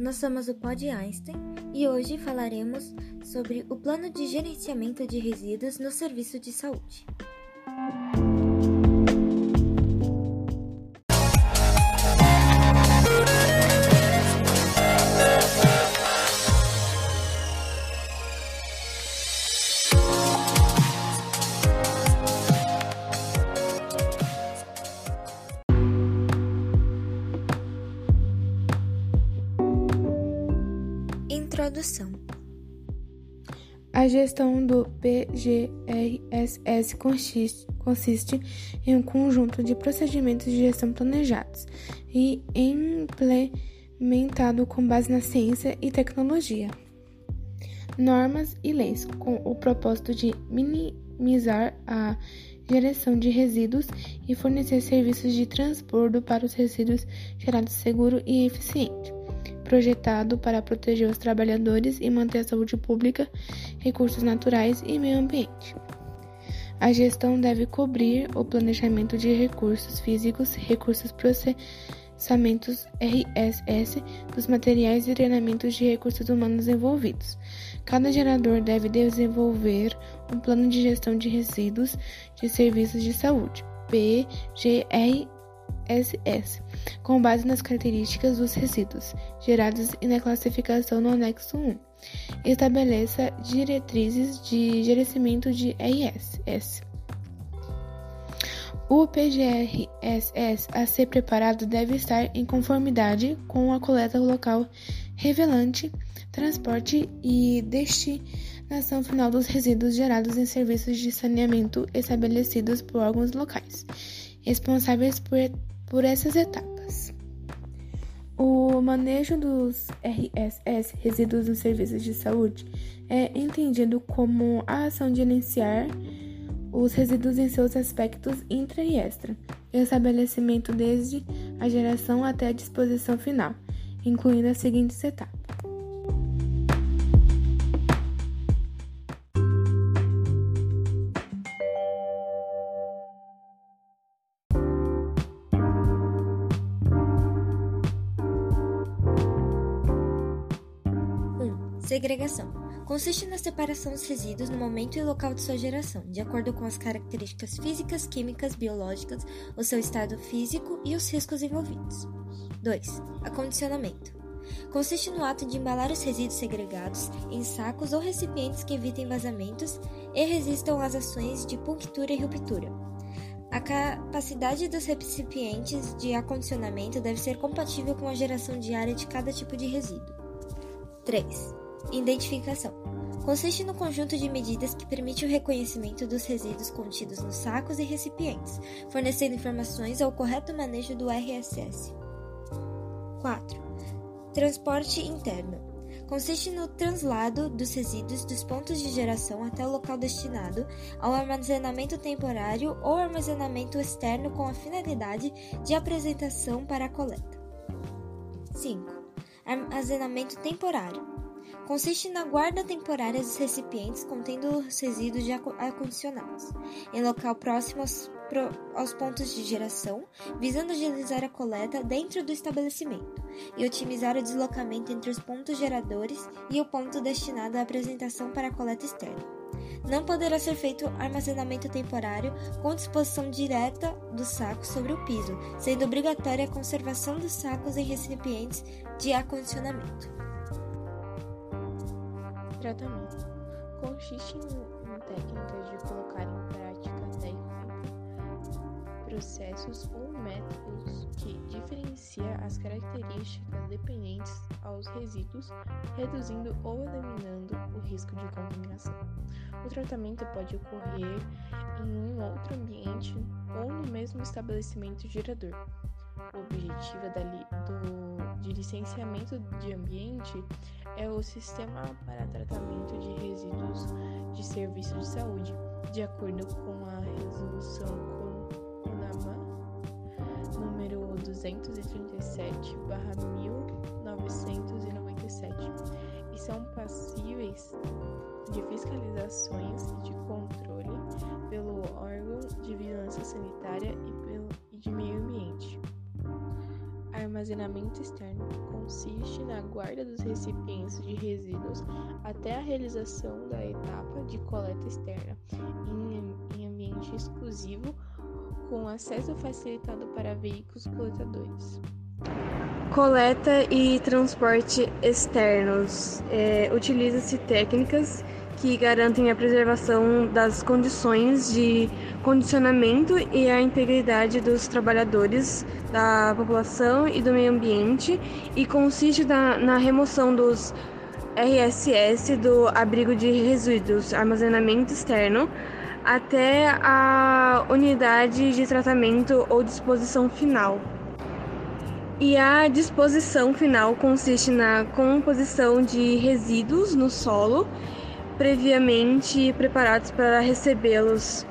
nós somos o Pod Einstein e hoje falaremos sobre o plano de gerenciamento de resíduos no serviço de saúde. A gestão do PGRSS consiste, consiste em um conjunto de procedimentos de gestão planejados e implementado com base na ciência e tecnologia, normas e leis, com o propósito de minimizar a geração de resíduos e fornecer serviços de transbordo para os resíduos gerados seguro e eficiente projetado para proteger os trabalhadores e manter a saúde pública, recursos naturais e meio ambiente. A gestão deve cobrir o planejamento de recursos físicos, recursos processamentos RSS, dos materiais e treinamentos de recursos humanos envolvidos. Cada gerador deve desenvolver um plano de gestão de resíduos de serviços de saúde, PGR SS, com base nas características dos resíduos gerados e na classificação no anexo 1. Estabeleça diretrizes de gerenciamento de RSS. O PGRSS a ser preparado deve estar em conformidade com a coleta local revelante, transporte e destinação final dos resíduos gerados em serviços de saneamento estabelecidos por órgãos locais, responsáveis por por essas etapas. O manejo dos RSS, resíduos nos serviços de saúde, é entendido como a ação de gerenciar os resíduos em seus aspectos intra e extra, estabelecimento desde a geração até a disposição final, incluindo as seguintes etapas. Segregação consiste na separação dos resíduos no momento e local de sua geração, de acordo com as características físicas, químicas, biológicas, o seu estado físico e os riscos envolvidos. 2. Acondicionamento consiste no ato de embalar os resíduos segregados em sacos ou recipientes que evitem vazamentos e resistam às ações de punctura e ruptura. A capacidade dos recipientes de acondicionamento deve ser compatível com a geração diária de cada tipo de resíduo. 3. Identificação consiste no conjunto de medidas que permite o reconhecimento dos resíduos contidos nos sacos e recipientes, fornecendo informações ao correto manejo do RSS. 4. Transporte interno consiste no translado dos resíduos dos pontos de geração até o local destinado ao armazenamento temporário ou armazenamento externo com a finalidade de apresentação para a coleta. 5. Armazenamento temporário consiste na guarda temporária dos recipientes contendo os resíduos de acondicionados, em local próximo aos, pro, aos pontos de geração, visando agilizar a coleta dentro do estabelecimento e otimizar o deslocamento entre os pontos geradores e o ponto destinado à apresentação para a coleta externa. Não poderá ser feito armazenamento temporário com disposição direta do saco sobre o piso, sendo obrigatória a conservação dos sacos em recipientes de acondicionamento. Tratamento consiste em, em técnicas de colocar em prática técnicas, processos ou métodos que diferencia as características dependentes aos resíduos, reduzindo ou eliminando o risco de contaminação. O tratamento pode ocorrer em um outro ambiente ou no mesmo estabelecimento gerador. O objetivo do, de licenciamento de ambiente é o Sistema para Tratamento de Resíduos de Serviço de Saúde, de acordo com a Resolução CONAMA número 237/1997 e são passíveis de fiscalizações e de controle pelo órgão de vigilância sanitária e, pelo, e de meio ambiente. Armazenamento externo consiste na guarda dos recipientes de resíduos até a realização da etapa de coleta externa, em ambiente exclusivo, com acesso facilitado para veículos coletadores. Coleta e transporte externos. É, Utiliza-se técnicas que garantem a preservação das condições de condicionamento e a integridade dos trabalhadores, da população e do meio ambiente e consiste na, na remoção dos RSS do abrigo de resíduos, armazenamento externo, até a unidade de tratamento ou disposição final. E a disposição final consiste na composição de resíduos no solo previamente preparados para recebê-los,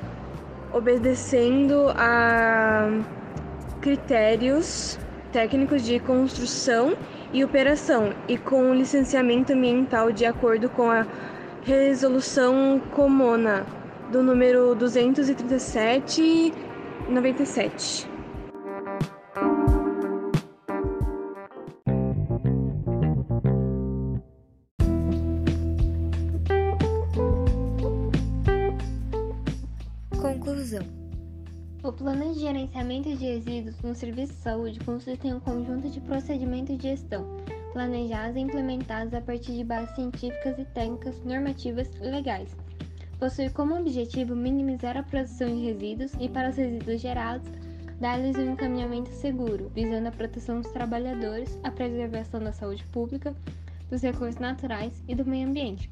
obedecendo a critérios técnicos de construção e operação e com licenciamento ambiental de acordo com a resolução comuna do número 237 97. Plano de gerenciamento de resíduos no serviço de saúde consiste em um conjunto de procedimentos de gestão, planejados e implementados a partir de bases científicas e técnicas normativas e legais. Possui como objetivo minimizar a produção de resíduos e, para os resíduos gerados, dar-lhes um encaminhamento seguro, visando a proteção dos trabalhadores, a preservação da saúde pública, dos recursos naturais e do meio ambiente.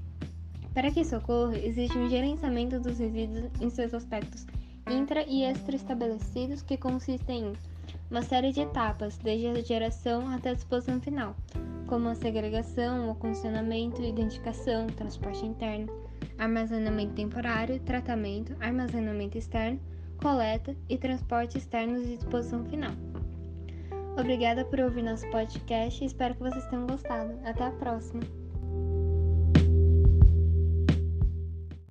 Para que isso ocorra, existe um gerenciamento dos resíduos em seus aspectos intra e extra-estabelecidos que consistem em uma série de etapas, desde a geração até a disposição final, como a segregação, o condicionamento, identificação, transporte interno, armazenamento temporário, tratamento, armazenamento externo, coleta e transporte externos de disposição final. Obrigada por ouvir nosso podcast e espero que vocês tenham gostado. Até a próxima!